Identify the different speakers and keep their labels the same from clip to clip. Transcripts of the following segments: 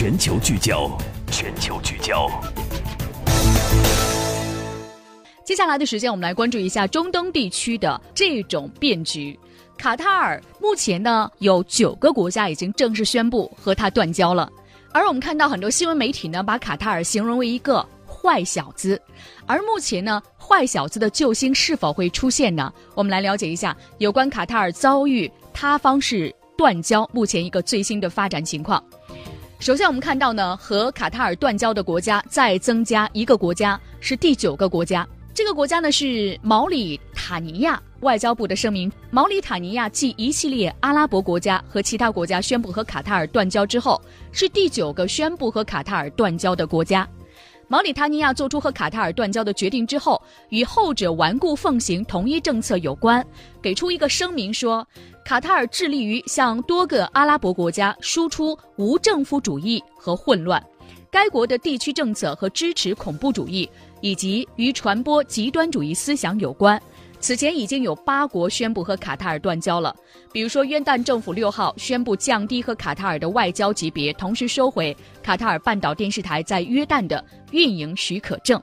Speaker 1: 全球聚焦，全球聚焦。
Speaker 2: 接下来的时间，我们来关注一下中东地区的这种变局。卡塔尔目前呢，有九个国家已经正式宣布和他断交了，而我们看到很多新闻媒体呢，把卡塔尔形容为一个坏小子。而目前呢，坏小子的救星是否会出现呢？我们来了解一下有关卡塔尔遭遇他方式断交目前一个最新的发展情况。首先，我们看到呢，和卡塔尔断交的国家再增加一个国家，是第九个国家。这个国家呢是毛里塔尼亚。外交部的声明：毛里塔尼亚继一系列阿拉伯国家和其他国家宣布和卡塔尔断交之后，是第九个宣布和卡塔尔断交的国家。毛里塔尼亚做出和卡塔尔断交的决定之后，与后者顽固奉行同一政策有关，给出一个声明说，卡塔尔致力于向多个阿拉伯国家输出无政府主义和混乱，该国的地区政策和支持恐怖主义，以及与传播极端主义思想有关。此前已经有八国宣布和卡塔尔断交了，比如说约旦政府六号宣布降低和卡塔尔的外交级别，同时收回卡塔尔半岛电视台在约旦的运营许可证。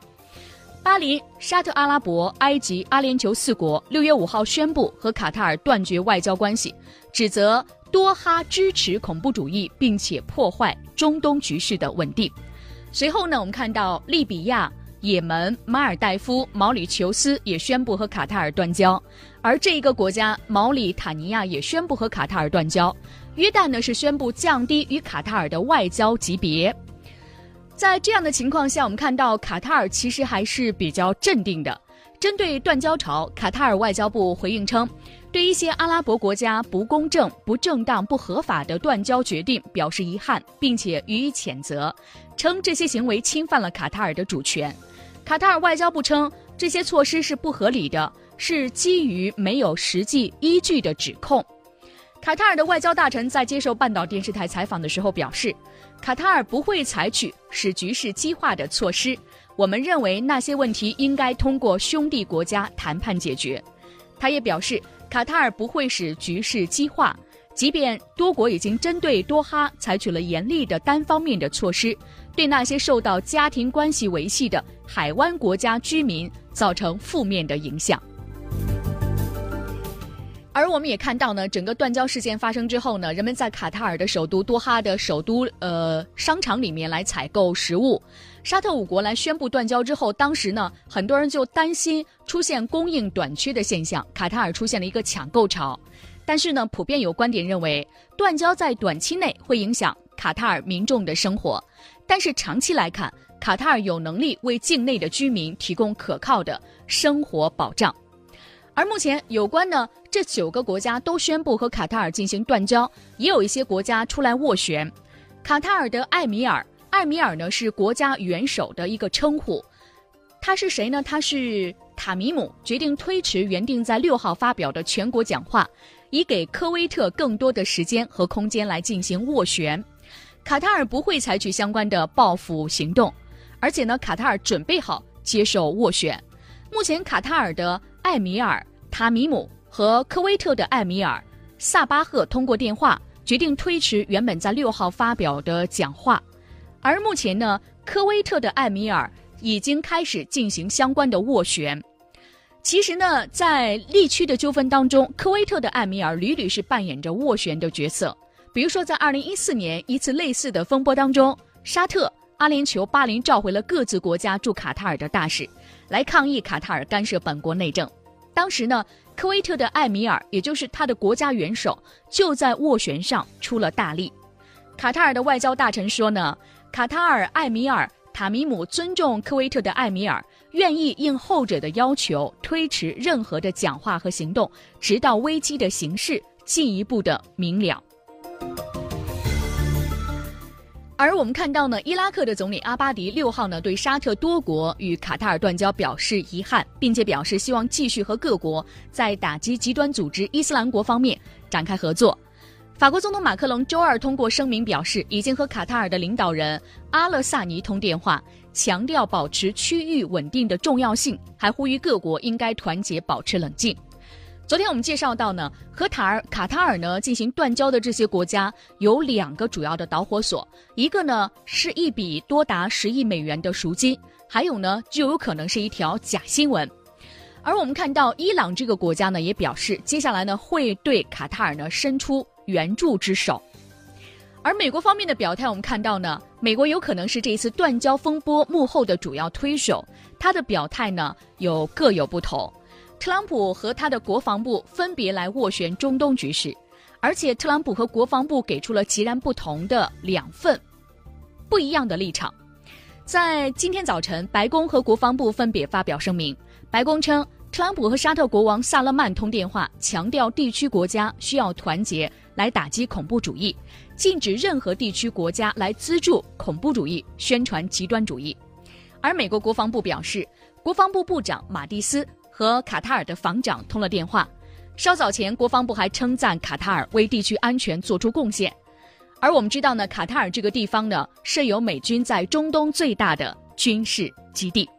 Speaker 2: 巴林、沙特阿拉伯、埃及、阿联酋四国六月五号宣布和卡塔尔断绝外交关系，指责多哈支持恐怖主义，并且破坏中东局势的稳定。随后呢，我们看到利比亚。也门、马尔代夫、毛里求斯也宣布和卡塔尔断交，而这一个国家毛里塔尼亚也宣布和卡塔尔断交。约旦呢是宣布降低与卡塔尔的外交级别。在这样的情况下，我们看到卡塔尔其实还是比较镇定的。针对断交潮，卡塔尔外交部回应称，对一些阿拉伯国家不公正、不正当、不合法的断交决定表示遗憾，并且予以谴责，称这些行为侵犯了卡塔尔的主权。卡塔尔外交部称，这些措施是不合理的，是基于没有实际依据的指控。卡塔尔的外交大臣在接受半岛电视台采访的时候表示，卡塔尔不会采取使局势激化的措施。我们认为那些问题应该通过兄弟国家谈判解决。他也表示，卡塔尔不会使局势激化。即便多国已经针对多哈采取了严厉的单方面的措施，对那些受到家庭关系维系的海湾国家居民造成负面的影响。而我们也看到呢，整个断交事件发生之后呢，人们在卡塔尔的首都多哈的首都呃商场里面来采购食物。沙特五国来宣布断交之后，当时呢，很多人就担心出现供应短缺的现象，卡塔尔出现了一个抢购潮。但是呢，普遍有观点认为，断交在短期内会影响卡塔尔民众的生活，但是长期来看，卡塔尔有能力为境内的居民提供可靠的生活保障。而目前有关呢，这九个国家都宣布和卡塔尔进行断交，也有一些国家出来斡旋。卡塔尔的艾米尔，艾米尔呢是国家元首的一个称呼，他是谁呢？他是塔米姆，决定推迟原定在六号发表的全国讲话。以给科威特更多的时间和空间来进行斡旋，卡塔尔不会采取相关的报复行动，而且呢，卡塔尔准备好接受斡旋。目前，卡塔尔的艾米尔塔米姆和科威特的艾米尔萨巴赫通过电话决定推迟原本在六号发表的讲话，而目前呢，科威特的艾米尔已经开始进行相关的斡旋。其实呢，在利区的纠纷当中，科威特的艾米尔屡屡是扮演着斡旋的角色。比如说，在二零一四年一次类似的风波当中，沙特、阿联酋、巴林召回了各自国家驻卡塔尔的大使，来抗议卡塔尔干涉本国内政。当时呢，科威特的艾米尔，也就是他的国家元首，就在斡旋上出了大力。卡塔尔的外交大臣说呢，卡塔尔艾米尔。塔米姆尊重科威特的艾米尔，愿意应后者的要求推迟任何的讲话和行动，直到危机的形势进一步的明了。而我们看到呢，伊拉克的总理阿巴迪六号呢对沙特多国与卡塔尔断交表示遗憾，并且表示希望继续和各国在打击极端组织伊斯兰国方面展开合作。法国总统马克龙周二通过声明表示，已经和卡塔尔的领导人阿勒萨尼通电话，强调保持区域稳定的重要性，还呼吁各国应该团结、保持冷静。昨天我们介绍到呢，和塔尔卡塔尔呢进行断交的这些国家有两个主要的导火索，一个呢是一笔多达十亿美元的赎金，还有呢就有可能是一条假新闻。而我们看到伊朗这个国家呢也表示，接下来呢会对卡塔尔呢伸出援助之手。而美国方面的表态，我们看到呢，美国有可能是这一次断交风波幕后的主要推手，他的表态呢有各有不同。特朗普和他的国防部分别来斡旋中东局势，而且特朗普和国防部给出了截然不同的两份不一样的立场。在今天早晨，白宫和国防部分别发表声明。白宫称，特朗普和沙特国王萨勒曼通电话，强调地区国家需要团结来打击恐怖主义，禁止任何地区国家来资助恐怖主义、宣传极端主义。而美国国防部表示，国防部部长马蒂斯。和卡塔尔的防长通了电话。稍早前，国防部还称赞卡塔尔为地区安全做出贡献。而我们知道呢，卡塔尔这个地方呢设有美军在中东最大的军事基地。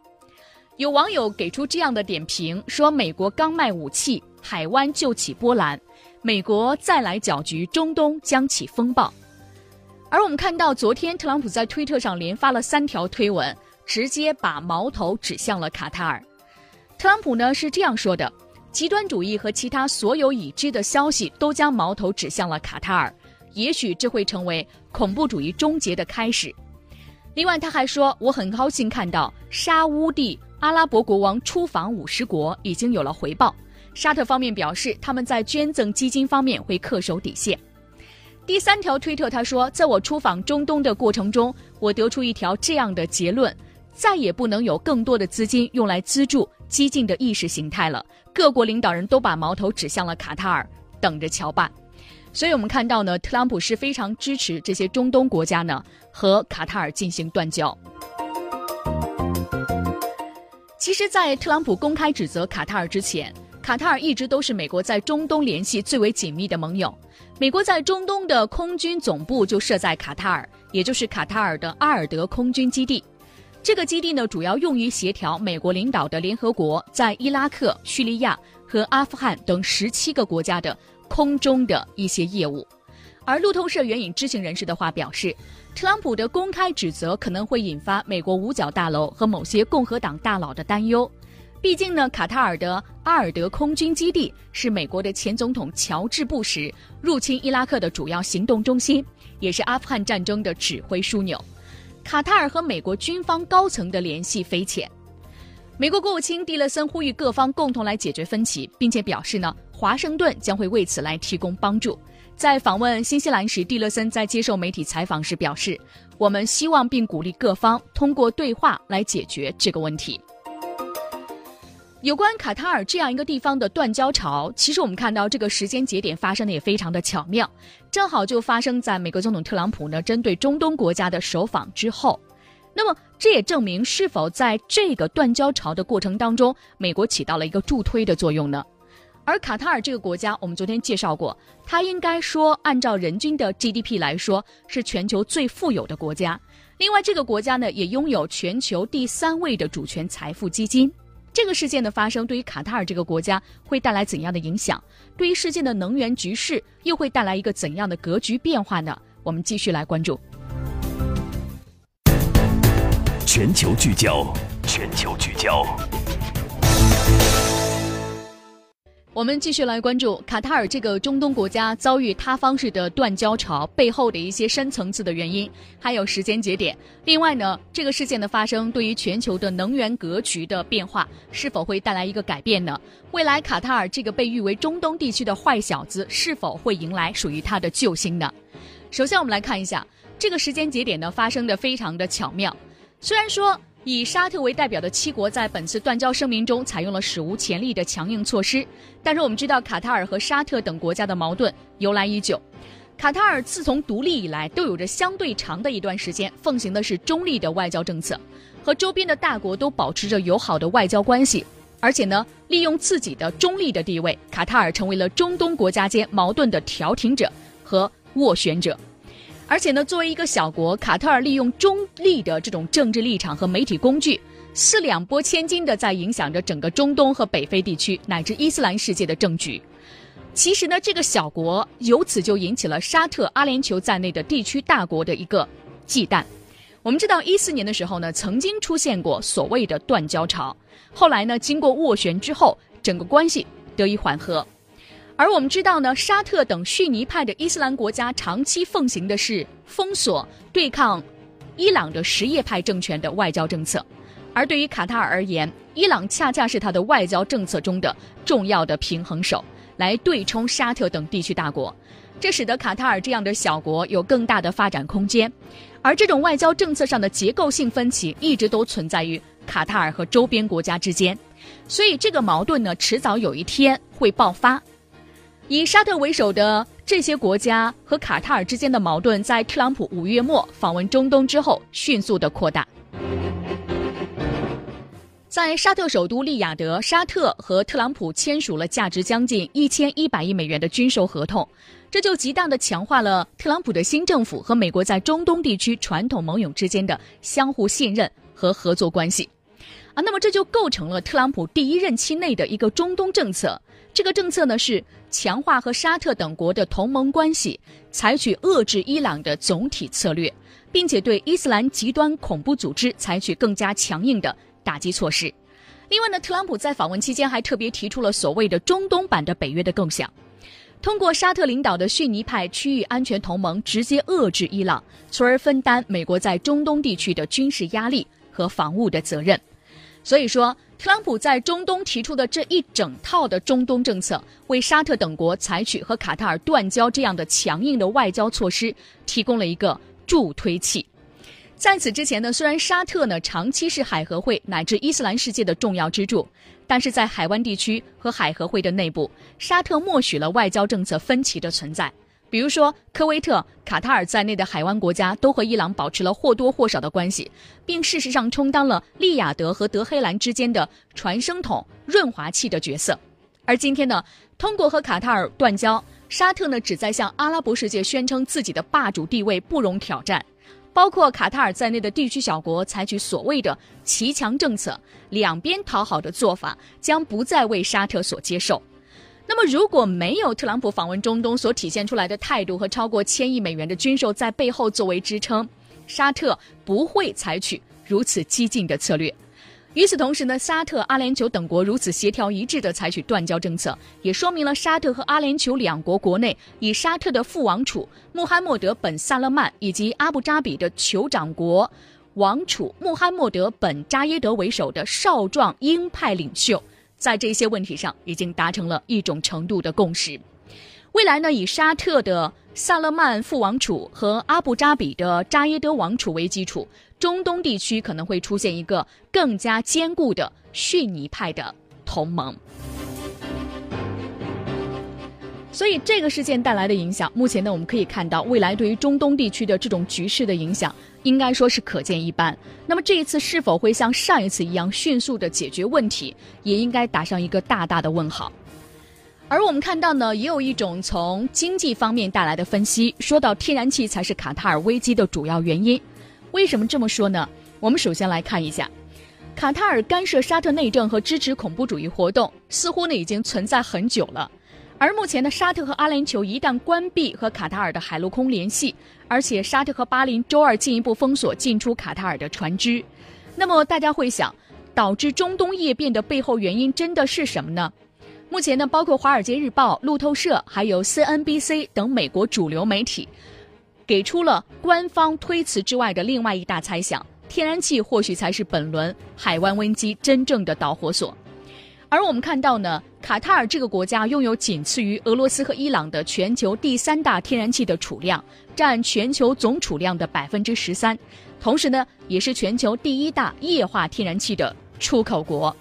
Speaker 2: 有网友给出这样的点评说：“美国刚卖武器，海湾就起波澜；美国再来搅局，中东将起风暴。”而我们看到，昨天特朗普在推特上连发了三条推文，直接把矛头指向了卡塔尔。特朗普呢是这样说的：极端主义和其他所有已知的消息都将矛头指向了卡塔尔，也许这会成为恐怖主义终结的开始。另外，他还说：“我很高兴看到沙乌地阿拉伯国王出访五十国已经有了回报。沙特方面表示，他们在捐赠基金方面会恪守底线。”第三条推特他说：“在我出访中东的过程中，我得出一条这样的结论：再也不能有更多的资金用来资助。”激进的意识形态了，各国领导人都把矛头指向了卡塔尔，等着瞧吧。所以，我们看到呢，特朗普是非常支持这些中东国家呢和卡塔尔进行断交。其实，在特朗普公开指责卡塔尔之前，卡塔尔一直都是美国在中东联系最为紧密的盟友。美国在中东的空军总部就设在卡塔尔，也就是卡塔尔的阿尔德空军基地。这个基地呢，主要用于协调美国领导的联合国在伊拉克、叙利亚和阿富汗等十七个国家的空中的一些业务。而路透社援引知情人士的话表示，特朗普的公开指责可能会引发美国五角大楼和某些共和党大佬的担忧。毕竟呢，卡塔尔的阿尔德空军基地是美国的前总统乔治·布什入侵伊拉克的主要行动中心，也是阿富汗战争的指挥枢纽。卡塔尔和美国军方高层的联系匪浅。美国国务卿蒂勒森呼吁各方共同来解决分歧，并且表示呢，华盛顿将会为此来提供帮助。在访问新西兰时，蒂勒森在接受媒体采访时表示：“我们希望并鼓励各方通过对话来解决这个问题。”有关卡塔尔这样一个地方的断交潮，其实我们看到这个时间节点发生的也非常的巧妙，正好就发生在美国总统特朗普呢针对中东国家的首访之后。那么这也证明是否在这个断交潮的过程当中，美国起到了一个助推的作用呢？而卡塔尔这个国家，我们昨天介绍过，它应该说按照人均的 GDP 来说是全球最富有的国家。另外，这个国家呢也拥有全球第三位的主权财富基金。这个事件的发生对于卡塔尔这个国家会带来怎样的影响？对于世界的能源局势又会带来一个怎样的格局变化呢？我们继续来关注。
Speaker 1: 全球聚焦，全球聚焦。
Speaker 2: 我们继续来关注卡塔尔这个中东国家遭遇塌方式的断交潮背后的一些深层次的原因，还有时间节点。另外呢，这个事件的发生对于全球的能源格局的变化是否会带来一个改变呢？未来卡塔尔这个被誉为中东地区的坏小子是否会迎来属于他的救星呢？首先，我们来看一下这个时间节点呢发生的非常的巧妙，虽然说。以沙特为代表的七国在本次断交声明中采用了史无前例的强硬措施，但是我们知道卡塔尔和沙特等国家的矛盾由来已久。卡塔尔自从独立以来，都有着相对长的一段时间奉行的是中立的外交政策，和周边的大国都保持着友好的外交关系。而且呢，利用自己的中立的地位，卡塔尔成为了中东国家间矛盾的调停者和斡旋者。而且呢，作为一个小国，卡塔尔利用中立的这种政治立场和媒体工具，是两拨千斤的在影响着整个中东和北非地区乃至伊斯兰世界的政局。其实呢，这个小国由此就引起了沙特、阿联酋在内的地区大国的一个忌惮。我们知道，一四年的时候呢，曾经出现过所谓的断交潮，后来呢，经过斡旋之后，整个关系得以缓和。而我们知道呢，沙特等逊尼派的伊斯兰国家长期奉行的是封锁对抗伊朗的什叶派政权的外交政策。而对于卡塔尔而言，伊朗恰恰是他的外交政策中的重要的平衡手，来对冲沙特等地区大国，这使得卡塔尔这样的小国有更大的发展空间。而这种外交政策上的结构性分歧一直都存在于卡塔尔和周边国家之间，所以这个矛盾呢，迟早有一天会爆发。以沙特为首的这些国家和卡塔尔之间的矛盾，在特朗普五月末访问中东之后，迅速的扩大。在沙特首都利雅得，沙特和特朗普签署了价值将近一千一百亿美元的军售合同，这就极大的强化了特朗普的新政府和美国在中东地区传统盟友之间的相互信任和合作关系。啊，那么这就构成了特朗普第一任期内的一个中东政策。这个政策呢是强化和沙特等国的同盟关系，采取遏制伊朗的总体策略，并且对伊斯兰极端恐怖组织采取更加强硬的。打击措施。另外呢，特朗普在访问期间还特别提出了所谓的中东版的北约的构想，通过沙特领导的逊尼派区域安全同盟直接遏制伊朗，从而分担美国在中东地区的军事压力和防务的责任。所以说，特朗普在中东提出的这一整套的中东政策，为沙特等国采取和卡塔尔断交这样的强硬的外交措施提供了一个助推器。在此之前呢，虽然沙特呢长期是海合会乃至伊斯兰世界的重要支柱，但是在海湾地区和海合会的内部，沙特默许了外交政策分歧的存在。比如说，科威特、卡塔尔在内的海湾国家都和伊朗保持了或多或少的关系，并事实上充当了利雅得和德黑兰之间的传声筒、润滑器的角色。而今天呢，通过和卡塔尔断交，沙特呢旨在向阿拉伯世界宣称自己的霸主地位不容挑战。包括卡塔尔在内的地区小国采取所谓的“骑墙政策”，两边讨好的做法将不再为沙特所接受。那么，如果没有特朗普访问中东所体现出来的态度和超过千亿美元的军售在背后作为支撑，沙特不会采取如此激进的策略。与此同时呢，沙特、阿联酋等国如此协调一致地采取断交政策，也说明了沙特和阿联酋两国国内以沙特的副王储穆罕默德本·萨勒曼以及阿布扎比的酋长国王储穆罕默德本·扎耶德为首的少壮鹰派领袖，在这些问题上已经达成了一种程度的共识。未来呢，以沙特的萨勒曼副王储和阿布扎比的扎耶德王储为基础。中东地区可能会出现一个更加坚固的逊尼派的同盟，所以这个事件带来的影响，目前呢我们可以看到，未来对于中东地区的这种局势的影响，应该说是可见一斑。那么这一次是否会像上一次一样迅速的解决问题，也应该打上一个大大的问号。而我们看到呢，也有一种从经济方面带来的分析，说到天然气才是卡塔尔危机的主要原因。为什么这么说呢？我们首先来看一下，卡塔尔干涉沙特内政和支持恐怖主义活动，似乎呢已经存在很久了。而目前呢，沙特和阿联酋一旦关闭和卡塔尔的海陆空联系，而且沙特和巴林周二进一步封锁进出卡塔尔的船只，那么大家会想，导致中东夜变的背后原因真的是什么呢？目前呢，包括《华尔街日报》、路透社还有 CNBC 等美国主流媒体。给出了官方推辞之外的另外一大猜想：天然气或许才是本轮海湾危机真正的导火索。而我们看到呢，卡塔尔这个国家拥有仅次于俄罗斯和伊朗的全球第三大天然气的储量，占全球总储量的百分之十三，同时呢，也是全球第一大液化天然气的出口国。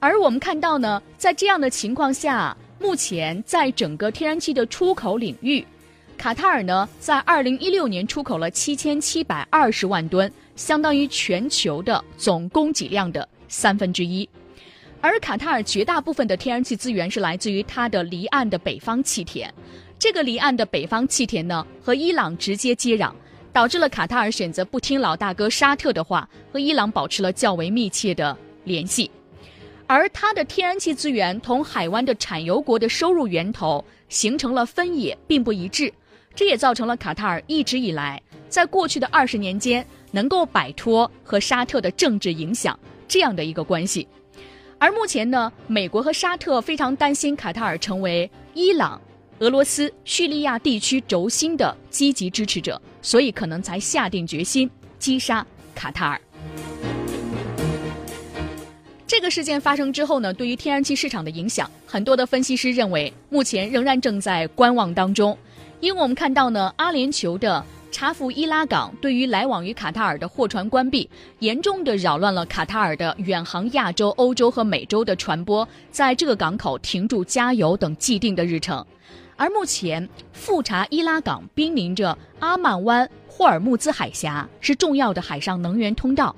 Speaker 2: 而我们看到呢，在这样的情况下，目前在整个天然气的出口领域。卡塔尔呢，在二零一六年出口了七千七百二十万吨，相当于全球的总供给量的三分之一。而卡塔尔绝大部分的天然气资源是来自于它的离岸的北方气田。这个离岸的北方气田呢，和伊朗直接接壤，导致了卡塔尔选择不听老大哥沙特的话，和伊朗保持了较为密切的联系。而它的天然气资源同海湾的产油国的收入源头形成了分野，并不一致，这也造成了卡塔尔一直以来在过去的二十年间能够摆脱和沙特的政治影响这样的一个关系。而目前呢，美国和沙特非常担心卡塔尔成为伊朗、俄罗斯、叙利亚地区轴心的积极支持者，所以可能才下定决心击杀卡塔尔。这个事件发生之后呢，对于天然气市场的影响，很多的分析师认为，目前仍然正在观望当中。因为我们看到呢，阿联酋的查夫伊拉港对于来往于卡塔尔的货船关闭，严重的扰乱了卡塔尔的远航亚洲、欧洲和美洲的船舶在这个港口停驻加油等既定的日程。而目前，富查伊拉港濒临着阿曼湾霍尔木兹海峡，是重要的海上能源通道。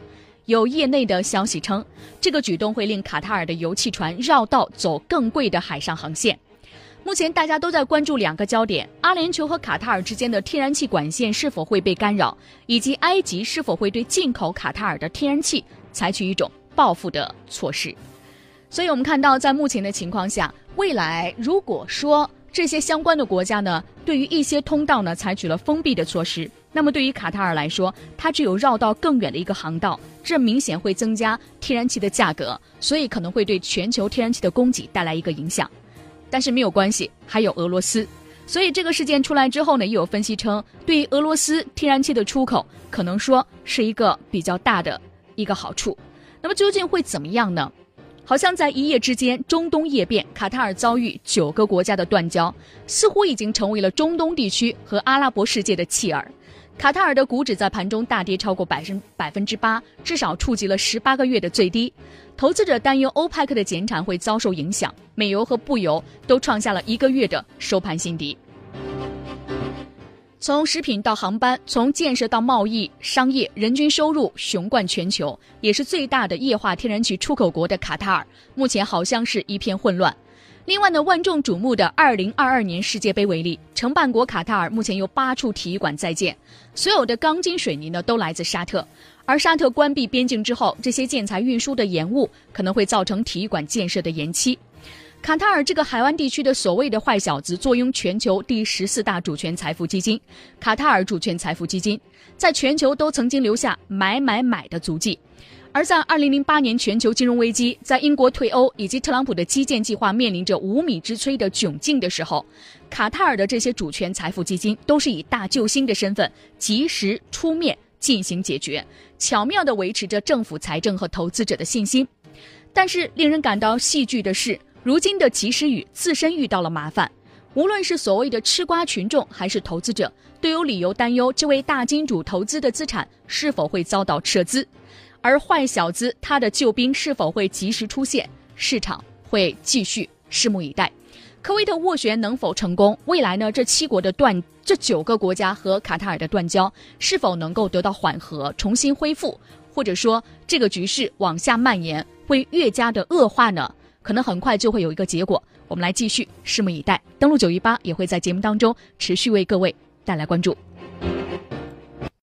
Speaker 2: 有业内的消息称，这个举动会令卡塔尔的油气船绕道走更贵的海上航线。目前大家都在关注两个焦点：阿联酋和卡塔尔之间的天然气管线是否会被干扰，以及埃及是否会对进口卡塔尔的天然气采取一种报复的措施。所以，我们看到，在目前的情况下，未来如果说这些相关的国家呢，对于一些通道呢采取了封闭的措施。那么对于卡塔尔来说，它只有绕道更远的一个航道，这明显会增加天然气的价格，所以可能会对全球天然气的供给带来一个影响。但是没有关系，还有俄罗斯，所以这个事件出来之后呢，又有分析称，对于俄罗斯天然气的出口，可能说是一个比较大的一个好处。那么究竟会怎么样呢？好像在一夜之间，中东夜变，卡塔尔遭遇九个国家的断交，似乎已经成为了中东地区和阿拉伯世界的弃儿。卡塔尔的股指在盘中大跌超过百分百分之八，至少触及了十八个月的最低。投资者担忧欧派克的减产会遭受影响，美油和布油都创下了一个月的收盘新低。从食品到航班，从建设到贸易、商业，人均收入雄冠全球，也是最大的液化天然气出口国的卡塔尔，目前好像是一片混乱。另外呢，万众瞩目的二零二二年世界杯为例，承办国卡塔尔目前有八处体育馆在建，所有的钢筋水泥呢都来自沙特。而沙特关闭边境之后，这些建材运输的延误可能会造成体育馆建设的延期。卡塔尔这个海湾地区的所谓的坏小子，坐拥全球第十四大主权财富基金——卡塔尔主权财富基金，在全球都曾经留下买买买的足迹。而在二零零八年全球金融危机，在英国退欧以及特朗普的基建计划面临着无米之炊的窘境的时候，卡塔尔的这些主权财富基金都是以大救星的身份及时出面进行解决，巧妙地维持着政府财政和投资者的信心。但是令人感到戏剧的是，如今的及时雨自身遇到了麻烦，无论是所谓的吃瓜群众还是投资者，都有理由担忧这位大金主投资的资产是否会遭到撤资。而坏小子他的救兵是否会及时出现？市场会继续拭目以待。科威特斡旋能否成功？未来呢？这七国的断，这九个国家和卡塔尔的断交是否能够得到缓和、重新恢复？或者说这个局势往下蔓延会越加的恶化呢？可能很快就会有一个结果。我们来继续拭目以待。登录九一八也会在节目当中持续为各位带来关注。